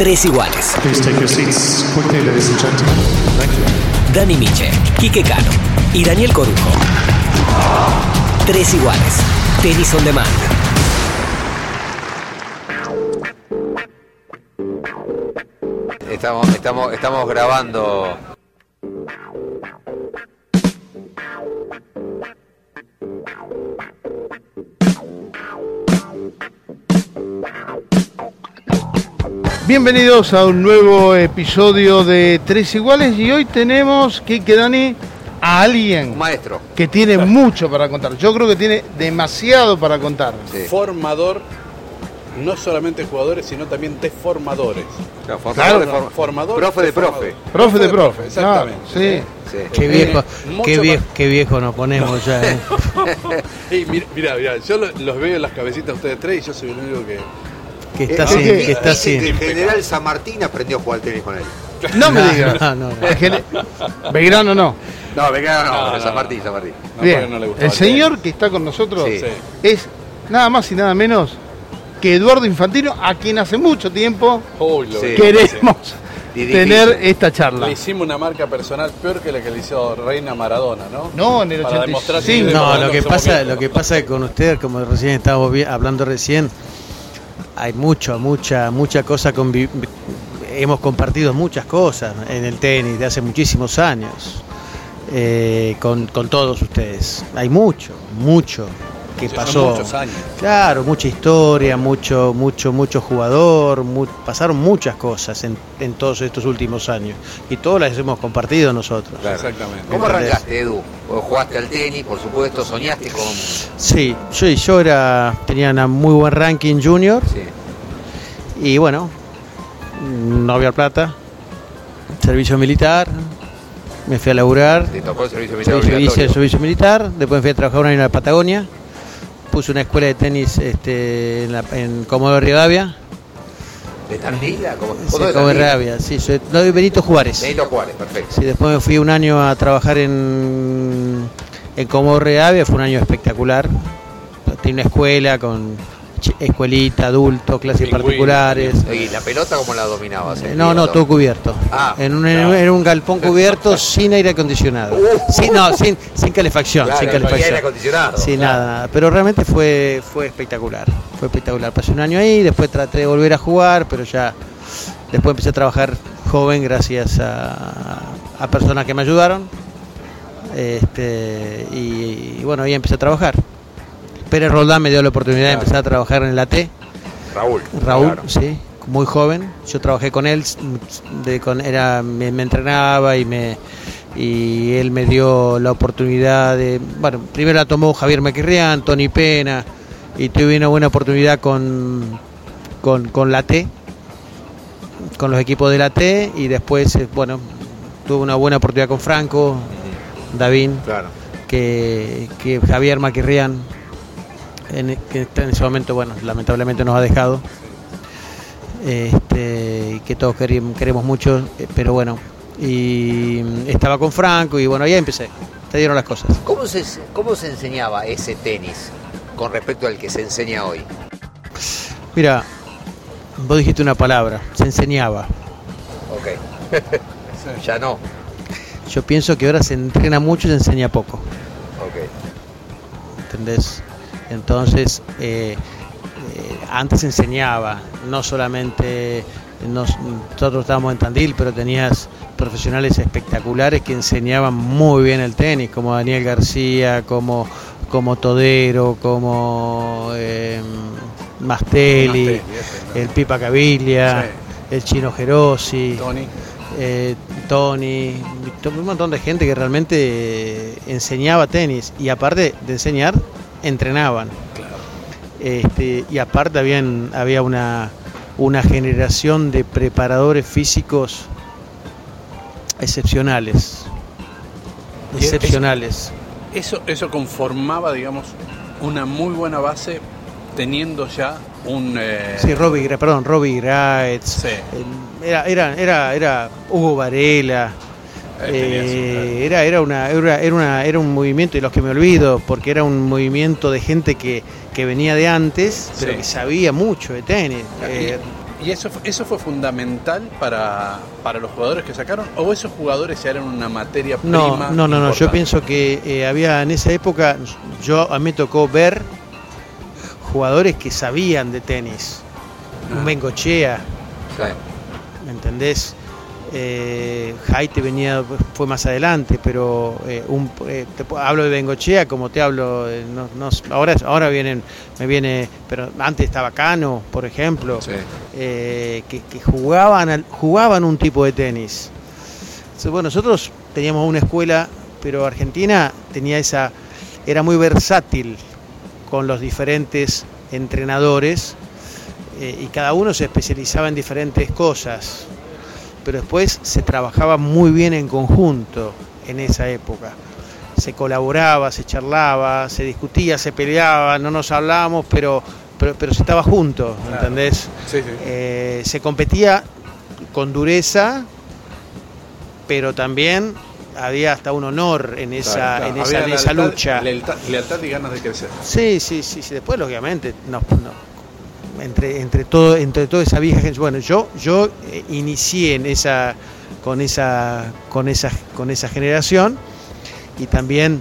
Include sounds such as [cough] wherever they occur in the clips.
Tres iguales. Please take your seats quickly, ladies and gentlemen. Thank you. Dani Miche, Quique Cano y Daniel Corujo. Tres iguales. Tenis on demand. Estamos, estamos, estamos grabando. Bienvenidos a un nuevo episodio de Tres Iguales y hoy tenemos, que Dani, a alguien Un maestro. que tiene mucho para contar. Yo creo que tiene demasiado para contar. Sí. formador, no solamente jugadores, sino también de formadores. Claro, Claro, formador de no. forma- Formador Profe de profe. Profe de profe, exactamente. claro, Sí. Qué Eh, viejo, mucho qué más- viejo, qué viejo nos ponemos ya. ¿eh? [laughs] Ey, mira, mira, mira, yo lo- los veo en las cabecitas de ustedes tres y yo soy el único que. Que está Eh, sin, que- que está que sin. el general San Martín aprendió a jugar al tenis con él. No me digas. No, no, no. [laughs] Belgrano no. No, venga, no, No, pero no, San. Martín, San Martín. No, Bien, le el señor que está con nosotros Sí. Es nada más y nada menos que Eduardo Infantino, a quien hace mucho tiempo Uy, Sí. [laughs] queremos tener esta charla. Le hicimos una marca personal peor que la que le hizo Reina Maradona, ¿no? No, en el Para 85. demostrar Sí, No, lo que pasa, lo que pasa con usted, como recién estábamos hablando recién, hay mucho, mucha, mucha cosa hemos compartido muchas cosas en el tenis de hace muchísimos años eh, con, con todos ustedes. Hay mucho, mucho que pasó. muchos años. Claro, mucha historia, mucho, mucho, mucho jugador, mu- pasaron muchas cosas en, en todos estos últimos años y todas las hemos compartido nosotros. Claro. Exactamente. ¿Cómo arrancaste, Edu? Vos jugaste al tenis, por supuesto, soñaste con. Sí, yo, yo era, tenía una muy buen ranking junior Sí. y bueno, no había plata, servicio militar, me fui a laburar, Te tocó el servicio militar servicio, hice el obligatorio. servicio militar, después me fui a trabajar un año en la Patagonia, puse una escuela de tenis este, en, la, en Comodoro Rivadavia, ¿De Tandila? ¿Cómo? ¿Vos sí, de Tandila? Rivadavia, sí, soy, no, de Benito Juárez. Benito Juárez, perfecto. Sí, después me fui un año a trabajar en, en Comodoro Rivadavia, fue un año espectacular. Tenía una escuela con escuelita, adulto, clases particulares. ¿Y la pelota cómo la dominabas? Eh, No, no, todo cubierto. Ah, en, un, claro. en un galpón [laughs] cubierto sin aire acondicionado. Sin, no, sin, sin calefacción. Claro, sin había aire calefacción. acondicionado. Claro. nada, nada. Pero realmente fue, fue espectacular. Fue espectacular. Pasé un año ahí, después traté de volver a jugar, pero ya después empecé a trabajar joven gracias a, a personas que me ayudaron. Este, y, y bueno, ahí empecé a trabajar. Pérez Roldán me dio la oportunidad de empezar a trabajar en el AT. Raúl. Raúl, claro. sí, muy joven. Yo trabajé con él, de, con, era, me, me entrenaba y me y él me dio la oportunidad de, bueno, primero la tomó Javier Mequirrián, Tony Pena, y tuve una buena oportunidad con, con, con la T, con los equipos de la T, y después, eh, bueno, tuve una buena oportunidad con Franco, David, Claro. que, que Javier Maquirrián, en, que está en ese momento, bueno, lamentablemente nos ha dejado. Este, que todos queremos mucho, eh, pero bueno, y mm, estaba con Franco y bueno, ahí empecé, te dieron las cosas. ¿Cómo se, ¿Cómo se enseñaba ese tenis con respecto al que se enseña hoy? Mira, vos dijiste una palabra, se enseñaba. Ok. [laughs] ya no. Yo pienso que ahora se entrena mucho y se enseña poco. Ok. ¿entendés? Entonces, eh, eh, antes enseñaba, no solamente nos- nosotros estábamos en Tandil, pero tenías profesionales espectaculares que enseñaban muy bien el tenis, como Daniel García, como, como Todero, como eh, Mastelli, el Pipa Caviglia, Sí. el Chino Gerosi Tony. eh, Tony, to- un montón de gente que realmente enseñaba tenis y aparte de enseñar, entrenaban. Claro. Este, y aparte habían, había una, una generación de preparadores físicos excepcionales. Excepcionales. Eso, eso conformaba, digamos, una muy buena base teniendo ya un... eh, Sí, Robbie, perdón, Robbie Graetz. Sí. Era, era, era, era Hugo Varela. Eh, Eh, era, era, una, era, era, una- era un movimiento de los que me olvido, porque era un movimiento de gente que, que venía de antes, pero Sí. que sabía mucho de tenis. Eh, ¿Y eso, eso fue fundamental para, para los jugadores que sacaron? ¿O esos jugadores ya eran una materia prima? No, no, no, no. Yo pienso que eh, había en esa época, yo a mí me tocó ver jugadores que sabían de tenis. Ah. Un Bengochea, Claro. ¿me entendés? Eh, venía, fue más adelante, pero eh, un, eh, te hablo de Bengochea como te hablo, eh, no, no- ahora, ahora vienen, me viene, pero antes estaba Cano, por ejemplo, Sí. que, que jugaban, jugaban un tipo de tenis. Entonces, bueno, nosotros teníamos una escuela, pero Argentina tenía esa, era muy versátil con los diferentes entrenadores y cada uno se especializaba en diferentes cosas, pero después se trabajaba muy bien en conjunto en esa época. Se colaboraba, se charlaba, se discutía, se peleaba, no nos hablábamos, pero, pero, pero se estaba juntos, Claro. ¿entendés? Sí, sí. Eh, se competía con dureza, pero también había hasta un honor en esa, Claro, en esa, en esa lucha. Lealtad, lealtad y ganas de crecer. Sí, sí, sí, sí. Después, lógicamente, no, no. Entre, entre todo, entre toda esa vieja gente. Bueno, yo, yo eh, inicié en esa, con esa, con esa, con esa generación y también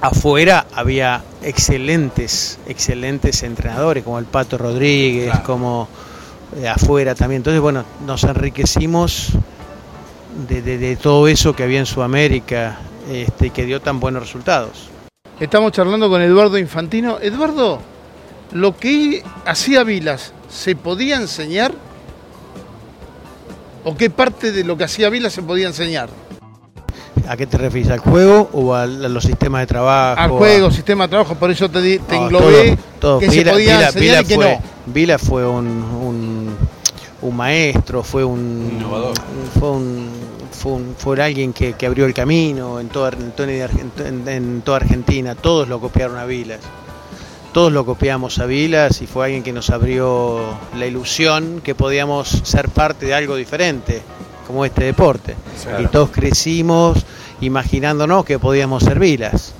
afuera había excelentes, excelentes entrenadores como el Pato Rodríguez, Claro. como eh, afuera también. Entonces, bueno, nos enriquecimos de, de- de todo eso que había en Sudamérica este, que dio tan buenos resultados. Estamos charlando con Eduardo Infantino. Eduardo, lo que hacía Vilas, ¿se podía enseñar? ¿O qué parte de lo que hacía Vilas se podía enseñar? ¿A qué te refieres? ¿Al juego o a, los sistemas de trabajo? Al juego, sistema de trabajo, por eso te, di- te No, englobé todo, todo. que se Vila- podía Vila- enseñar y que fue, no. Vila fue un, un, un maestro, fue un Innovador. fue un, fue, un- fue alguien que, que abrió el camino en toda, en toda Argentina. Todos lo copiaron a Vilas. Todos lo copiamos a Vilas y fue alguien que nos abrió la ilusión que podíamos ser parte de algo diferente, como este deporte. Claro. Y todos crecimos imaginándonos que podíamos ser Vilas.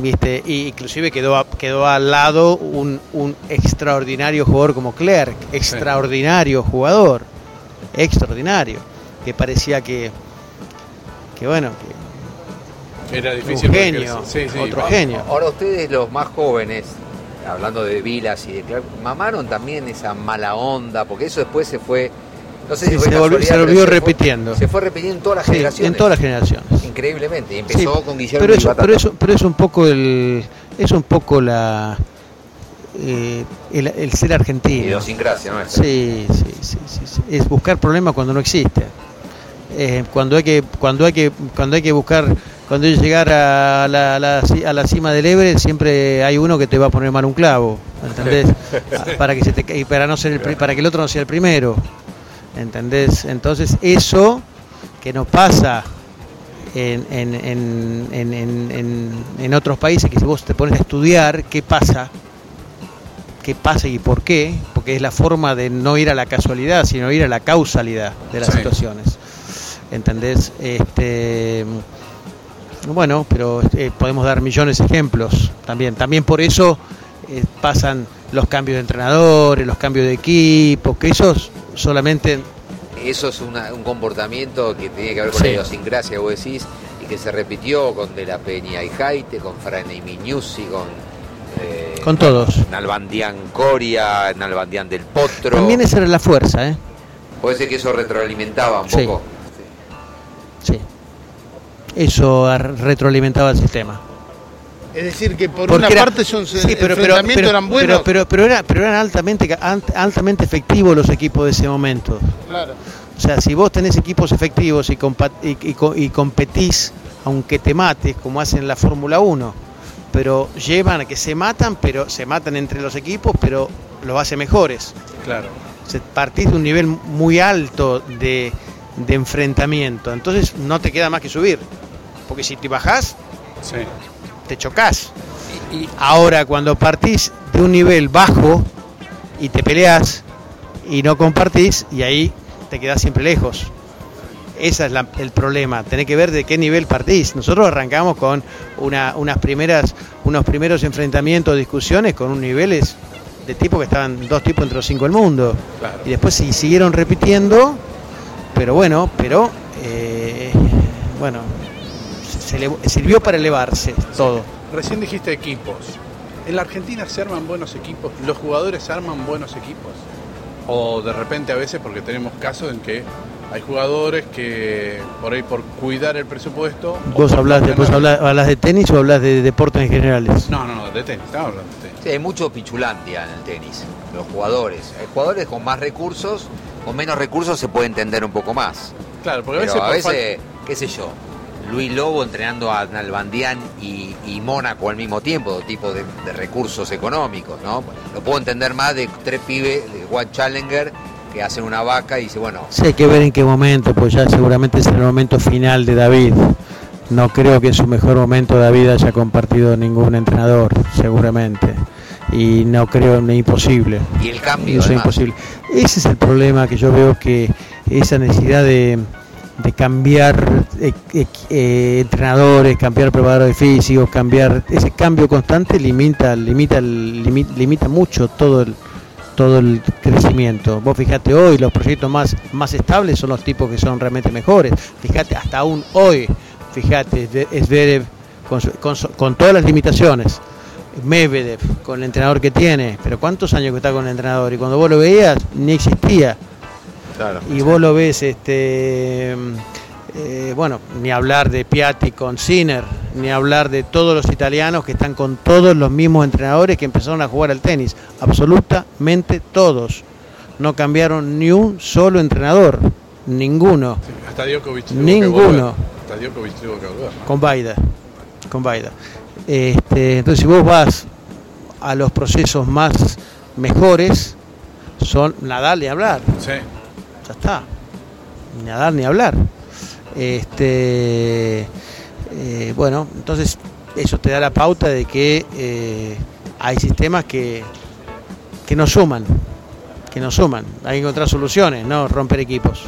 ¿Viste? Y inclusive quedó, quedó al lado un, un extraordinario jugador como Clerc, extraordinario jugador, extraordinario, que parecía que, que bueno, que Era un difícil. porque- genio, sí, sí, otro genio. Ahora ustedes los más jóvenes, hablando de Vilas y de Clark, mamaron también esa mala onda, porque eso después se fue, no sé si Sí, fue se volvió- se volvió repitiendo. se fue repitiendo en todas las Sí, generaciones. en todas las generaciones. Increíblemente. Y Sí, empezó con Guillermo pero eso, pero eso, pero es un poco el, es un poco la, eh, el, el ser argentino. Idiosincrasia. Sí, sí, sí, sí, sí. Es buscar problemas cuando no existe. Eh, cuando hay que, cuando hay que, cuando hay que buscar, cuando llegar a la, a la ci- a la cima del Everest, siempre hay uno que te va a poner mal un clavo, ¿entendés? Ah, para que se te y para no ser el, para que el otro no sea el primero, ¿entendés? Entonces eso que nos pasa en, en, en, en, en- en- en otros países, que si vos te pones a estudiar qué pasa, qué pasa y por qué, porque es la forma de no ir a la casualidad, sino ir a la causalidad de las Sí. situaciones. ¿Entendés? Este, bueno, pero eh, podemos dar millones de ejemplos también. También por eso eh, pasan los cambios de entrenadores, los cambios de equipos, que esos solamente Eso es una- un comportamiento que tiene que ver con Sí. la idiosincrasia, vos decís, y que se repitió con De la Peña y Jaite, con Franey Mignuzzi, con. eh, con todos. Nalbandián Coria, Nalbandián del Potro. También esa era la fuerza, ¿eh? Puede ser que eso retroalimentaba un Sí. poco. Sí. Eso ar- retroalimentaba el sistema. Es decir, que por Porque una era- parte son sí, pero, pero, enfrentamientos pero- eran buenos. pero, era- pero eran altamente, altamente efectivos los equipos de ese momento. Claro. O sea, si vos tenés equipos efectivos y, compa- y, y co- y competís, aunque te mates, como hacen en la Fórmula 1, pero llevan a que se matan, pero se matan entre los equipos, pero los hace mejores. Claro. Se partís de un nivel muy alto de, de enfrentamiento, entonces no te queda más que subir. Porque si te bajás, Sí. te chocás. Y, y- Ahora, cuando partís de un nivel bajo y te peleas y no compartís, y ahí te quedás siempre lejos. Ese es la- el problema, tenés que ver de qué nivel partís. Nosotros arrancamos con una- unas primeras, unos primeros enfrentamientos, discusiones con un niveles de tipos que estaban dos tipos entre los cinco del mundo. Claro. Y después sí, siguieron repitiendo, pero bueno, pero eh, bueno, se sirvió para elevarse todo. Recién dijiste equipos. ¿En la Argentina se arman buenos equipos? ¿Los jugadores arman buenos equipos? O de repente a veces, porque tenemos casos en que hay jugadores que por ahí por cuidar el presupuesto... ¿Vos hablas de, vos hablas, hablas de tenis o hablas de deportes en generales? No, no, no, de tenis, estamos hablando de tenis. Sí, hay mucho pichulandia en el tenis, los jugadores. Hay jugadores con más recursos, con menos recursos se puede entender un poco más. Claro, porque a Pero veces... a por veces, qué sé yo, Luis Lobo entrenando a Nalbandián y, y Mónaco al mismo tiempo, dos tipos de, de recursos económicos, ¿no? Lo puedo entender más de tres pibes de One Challenger que hacen una vaca y dice, bueno, Sí, hay que ver en qué momento, pues ya seguramente es el momento final de David. No creo que en su mejor momento David haya compartido ningún entrenador, seguramente. Y no creo, ni imposible. y el cambio. Eso es imposible. Ese es el problema que yo veo que esa necesidad de, de cambiar eh, eh, eh, entrenadores, cambiar preparadores físicos, cambiar ese cambio constante limita, limita, el- limi- limita mucho todo el todo el crecimiento. Vos fijate hoy los proyectos más más estables son los tipos que son realmente mejores. Fíjate hasta aún hoy, fíjate Zverev con, con con todas las limitaciones. Medvedev con el entrenador que tiene, pero cuántos años que está con el entrenador y cuando vos lo veías ni existía Claro. y vos lo ves este eh, bueno ni hablar de Piatti con Sinner ni hablar de todos los italianos que están con todos los mismos entrenadores que empezaron a jugar al tenis absolutamente todos no cambiaron ni un solo entrenador ninguno Hasta Djokovic Ninguno. Hasta Djokovic tuvo que volver. ¿no? con Baida con Baida este, entonces si vos vas a los procesos más mejores son Nadal ni hablar Sí. Ya está. Ni a dar ni hablar. Este, eh, bueno, entonces eso te da la pauta de que eh, hay sistemas que, que no suman, que no suman. Hay que encontrar soluciones, no romper equipos.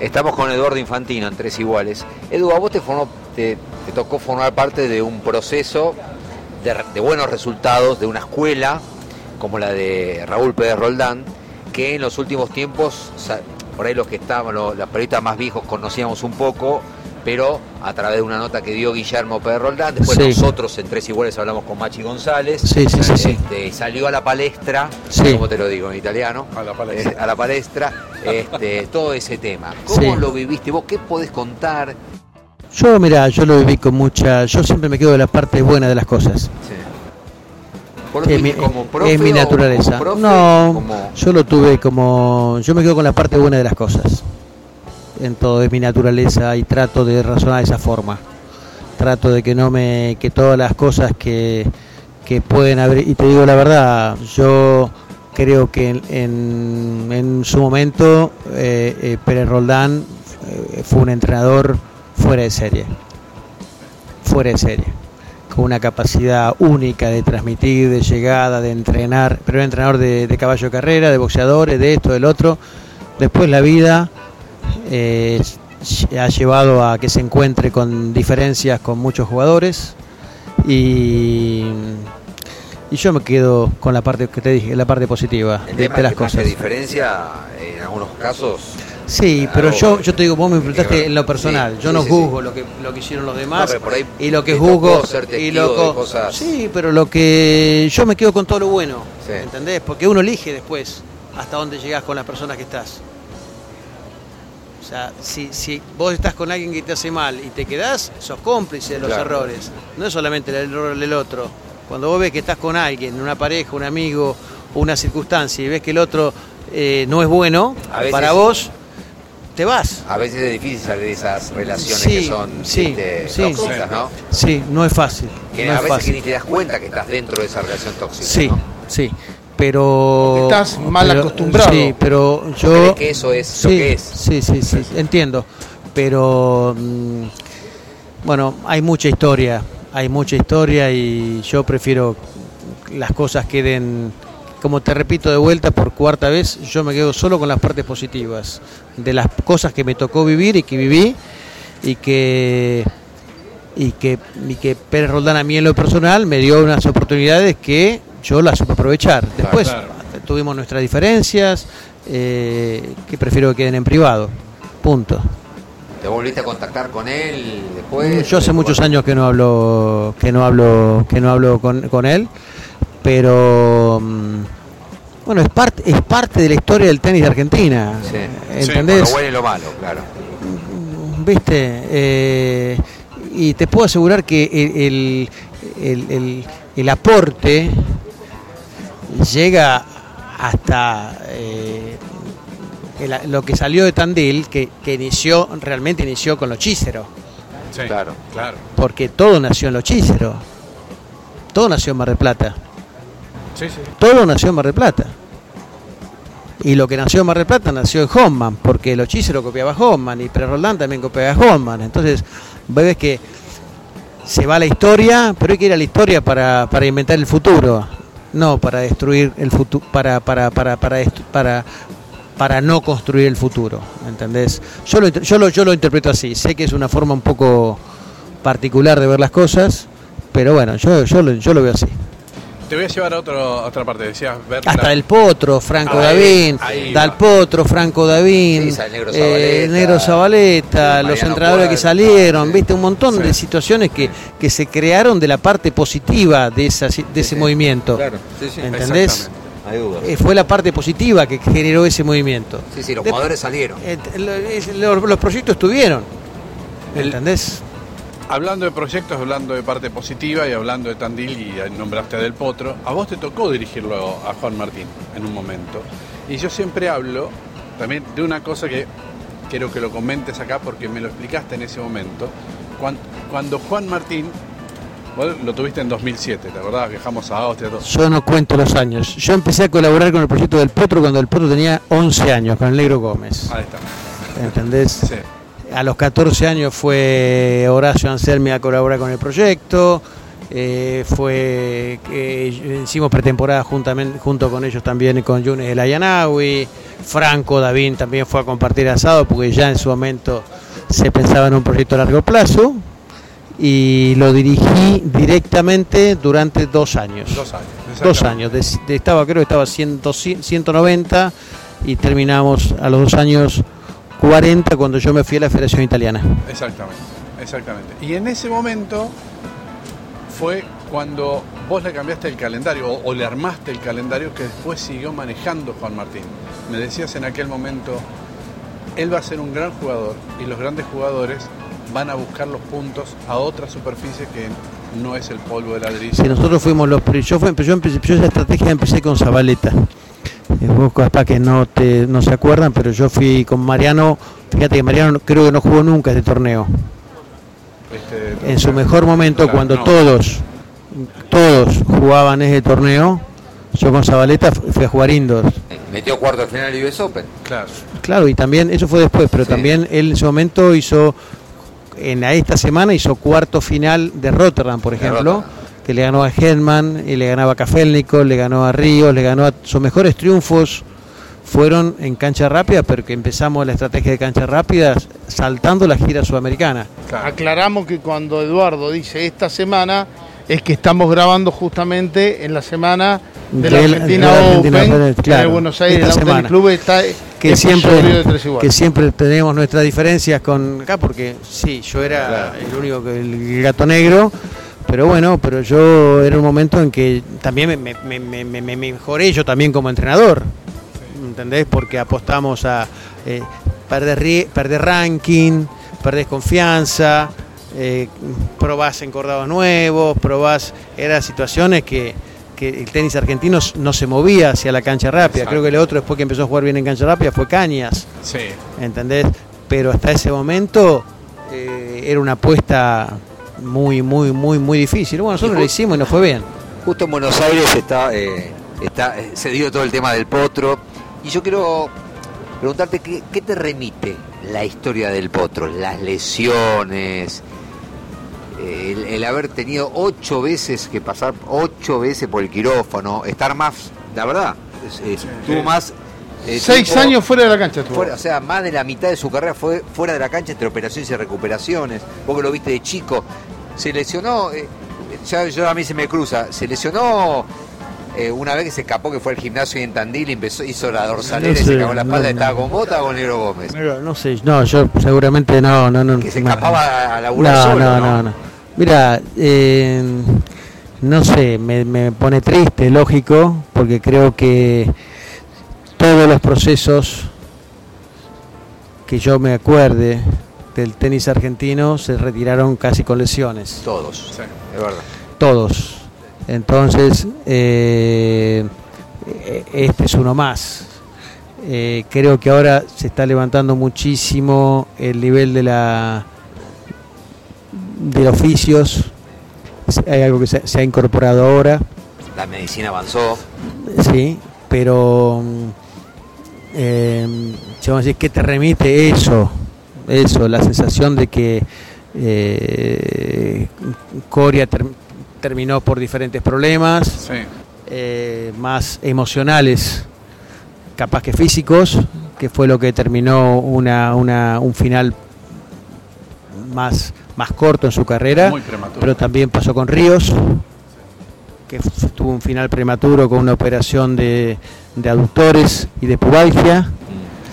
Estamos con Eduardo Infantino en Tres Iguales. Edu, a vos te, formó- te, tocó formar parte de un proceso de, de buenos resultados, de una escuela como la de Raúl Pérez Roldán, que en los últimos tiempos, por ahí los que estaban, los, los periodistas más viejos conocíamos un poco, pero a través de una nota que dio Guillermo Pérez Roldán, después Sí. nosotros en Tres Iguales hablamos con Machi González, Sí, sí, sí, sí. este, salió a la palestra, Sí. como te lo digo en italiano, A la palestra. eh, a la palestra, [laughs] este, todo ese tema. ¿Cómo Sí. lo viviste vos? ¿Qué podés contar? Yo, mira, yo lo viví con mucha. Yo siempre me quedo de la parte buena de las cosas. ¿Vos Es mi, tuviste como profe es mi o naturaleza. profe? no, Como- yo lo tuve como. Yo me quedo con la parte buena de las cosas. En todo es mi naturaleza y trato de razonar de esa forma. Trato de que no me. que todas las cosas que, que pueden haber. Y te digo la verdad, yo creo que en, en, en su momento eh, eh, Pérez Roldán eh, fue un entrenador fuera de serie. Fuera de serie con una capacidad única de transmitir, de llegada, de entrenar, pero era entrenador de, de caballo de carrera, de boxeadores, de esto, del otro. Después la vida eh, ha llevado a que se encuentre con diferencias con muchos jugadores y, y yo me quedo con la parte que te dije, la parte positiva El de, tema de las que cosas. diferencia, en algunos casos, Sí, pero yo, yo te digo, vos me eh, en lo personal. sí, yo no sí, juzgo lo que lo que hicieron los demás No, pero por ahí y lo que juzgo y lo co- cosas. Sí, pero lo que yo me quedo con todo lo bueno. ¿entendés? Porque uno elige después hasta dónde llegás con las personas que estás. O sea, si, si vos estás con alguien que te hace mal y te quedás, sos cómplice de los Claro. errores. No es solamente el error del otro. Cuando vos ves que estás con alguien, una pareja, un amigo, una circunstancia, y ves que el otro eh, no es bueno, A veces- para vos, te vas. a veces es difícil salir de esas relaciones Sí, que son sí, ¿viste? sí. tóxicas, ¿no? Sí, no es fácil. Que no a es veces que ni te das cuenta que estás dentro de esa relación tóxica. Sí, ¿no? sí. Pero. Porque estás mal pero- acostumbrado. Sí, pero yo. que eso es sí, lo que es. Sí, sí, sí, entiendo. Pero. mm, bueno, hay mucha historia. Hay mucha historia y yo prefiero las cosas queden. Como te repito de vuelta por cuarta vez, yo me quedo solo con las partes positivas de las cosas que me tocó vivir y que viví y que y que, y que Pérez Roldán a mí en lo personal me dio unas oportunidades que yo la supe aprovechar. Después claro. tuvimos nuestras diferencias, eh, que prefiero que queden en privado. Punto. ¿Te volviste a contactar con él después? Yo hace muchos años que no hablo, que no hablo, que no hablo con, con él, pero mm, bueno, es parte, es parte de la historia del tenis de Argentina. Sí. ¿Entendés? Lo bueno y lo malo, claro. ¿Viste? Eh, y te puedo asegurar que el, el- el- el- el aporte llega hasta eh, el- lo que salió de Tandil, que, que inició, realmente inició con los chíceros, Sí, Claro. claro. porque todo nació en los chíceros, todo nació en Mar del Plata, Todo nació en Mar del Plata. Y lo que nació en Mar del Plata nació en Hoffman, porque los chíceros copiaba a Hoffman y Pérez Roldán también copiaba a Hoffman. Entonces, ves que se va la historia, pero hay que ir a la historia para, para inventar el futuro, no para destruir el futuro, para, para, para, para, para, para no construir el futuro. ¿Entendés? Yo lo, yo, lo, yo lo interpreto así. Sé que es una forma un poco particular de ver las cosas, pero bueno, yo, yo, lo, yo lo veo así. Te voy a llevar a, otro, a otra parte. Decías ver Hasta la- el Potro, Franco Davín, Dal. Potro, Franco Davín, Sí, el Negro eh, Zabaleta, Negro Zabaleta, los entrenadores que salieron, sí. viste, un montón Sí. de situaciones que, que se crearon de la parte positiva de, esa, de ese sí. movimiento. Claro, sí, sí. ¿Entendés? Exactamente. Hay dudas. Eh, fue la parte positiva que generó ese movimiento. Sí, sí, los De- jugadores salieron. Eh, lo- es- lo- los proyectos estuvieron. El- ¿Entendés? Hablando de proyectos, hablando de parte positiva y hablando de Tandil y nombraste a Del Potro, a vos te tocó dirigirlo a Juan Martín en un momento. Y yo siempre hablo también de una cosa que quiero que lo comentes acá porque me lo explicaste en ese momento. Cuan- Cuando, Juan Martín, vos lo tuviste en 2007, ¿te acordás? Viajamos a Austria, todo. Yo no cuento los años. Yo empecé a colaborar con el proyecto del Potro cuando el Potro tenía 11 años, con el Negro Gómez. Ahí está. ¿Entendés? Sí. A los 14 años fue Horacio Anselmi a colaborar con el proyecto. eh, fue que hicimos pretemporada juntamente, junto con ellos también con Yunes El Ayanawi. Franco Davín también fue a compartir asado porque ya en su momento se pensaba en un proyecto a largo plazo. Y lo dirigí directamente durante dos años. Dos años. Dos años. De- de- estaba, creo que estaba 100, 190 y terminamos a los dos años 40 cuando yo me fui a la Federación Italiana. Exactamente, exactamente. Y en ese momento fue cuando vos le cambiaste el calendario o, o le armaste el calendario que después siguió manejando Juan Martín. Me decías en aquel momento, él va a ser un gran jugador y los grandes jugadores van a buscar los puntos a otra superficie que no es el polvo de ladrillo. Si nosotros fuimos los yo, yo, empecé, yo esa estrategia empecé con Zabaleta. Eh, Vos capaz que no te no se acuerdan, pero yo fui con Mariano, fíjate que Mariano creo que no jugó nunca este torneo. Este, En su mejor momento, Claro, cuando no. todos, todos jugaban ese torneo, yo con Zabaleta fu- fui a jugar indoor. Metió cuarto de final US Open. Claro, Claro, y también, eso fue después, pero Sí. también él en su momento hizo, en a esta semana hizo cuarto final de Rotterdam, por De ejemplo, Rotterdam. Que le ganó a Hedman, y le ganaba a Kafelnikov, le ganó a Ríos, le ganó a sus mejores triunfos fueron en cancha rápida, pero que empezamos la estrategia de canchas rápidas saltando la gira sudamericana. Aclaramos que cuando Eduardo dice esta semana es que estamos grabando justamente en la semana de la Argentina de la Argentina Open, Open, claro, en Buenos Aires, esta el semana. Club está que siempre, de tres iguales. que siempre tenemos nuestras diferencias con acá, porque sí, yo era Claro. el único el gato negro, pero bueno, pero yo era un momento en que también me, me- me- me- me mejoré yo también como entrenador, ¿entendés? Porque apostamos a eh, perder, perder ranking, perdés confianza, eh, probás encordados nuevos, probás, eran situaciones que, que el tenis argentino no se movía hacia la cancha rápida. Exacto. Creo que el otro después que empezó a jugar bien en cancha rápida fue Cañas, Sí, ¿entendés? Pero hasta ese momento eh, era una apuesta muy, muy, muy, muy difícil. Bueno, nosotros lo hicimos y nos fue bien. Justo en Buenos Aires está, eh, está eh, se dio todo el tema del potro. Y yo quiero preguntarte qué, qué te remite la historia del potro, las lesiones, eh, el, el haber tenido ocho veces que pasar, ocho veces por el quirófano, estar más, la verdad, es- eh, tuvo más. Eh, Seis años fuera de la cancha estuvo. fuera- o sea, más de la mitad de su carrera fue fuera de la cancha entre operaciones y recuperaciones. Vos que lo viste de chico, se lesionó, eh, ya, yo a mí se me cruza, se lesionó eh, una vez que se escapó que fue al gimnasio y en Tandil y empezó, hizo la dorsalera No y se cagó la espalda, no, ¿estaba no. con Bota o con Negro Gómez? No sé, no, yo seguramente no, no, no. Que se no. escapaba a laburar no, solo, no, ¿no? no, no. Mira, eh, no sé, me, me pone triste, lógico, porque creo que todos los procesos que yo me acuerde del tenis argentino se retiraron casi con lesiones, Todos, Sí. es verdad. todos. Entonces, eh, este es uno más. Eh, creo que ahora se está levantando muchísimo el nivel de la de oficios. Hay algo que se, se ha incorporado ahora, La medicina avanzó. sí, pero mm, eh, a decir, ¿qué te remite eso? Eso, la sensación de que eh, Coria ter- terminó por diferentes problemas, Sí. eh, más emocionales, capaz que físicos, que fue lo que terminó una, una- un final más, más corto en su carrera, Muy prematuro. pero también pasó con Ríos, que tuvo un final prematuro con una operación de, de aductores y de pubalgia,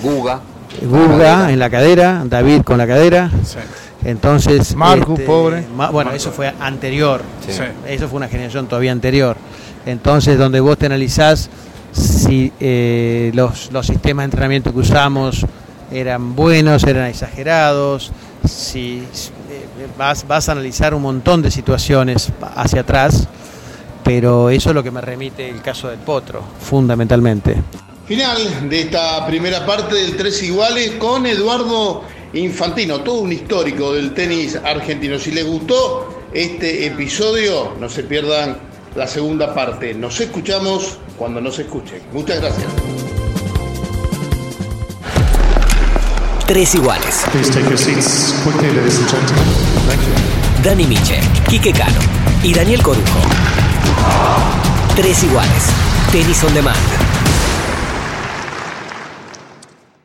Guga. Guga en la cadera, David con la cadera, Sí. entonces... Marcus, pobre. ma- bueno, eso fue anterior, Sí. Sí. eso fue una generación todavía anterior. Entonces, donde vos te analizás si eh, los, los sistemas de entrenamiento que usamos eran buenos, eran exagerados, si eh, vas, vas a analizar un montón de situaciones hacia atrás, pero eso es lo que me remite el caso del Potro, fundamentalmente. Final de esta primera parte del Tres Iguales con Eduardo Infantino, todo un histórico del tenis argentino. Si les gustó este episodio, no se pierdan la segunda parte. Nos escuchamos cuando nos escuchen. Muchas gracias. Tres iguales. Please take your seats quickly, ladies and gentlemen. Thank you. Dani Miche, Quique Cano y Daniel Corujo. Tres iguales. Tenis on demand.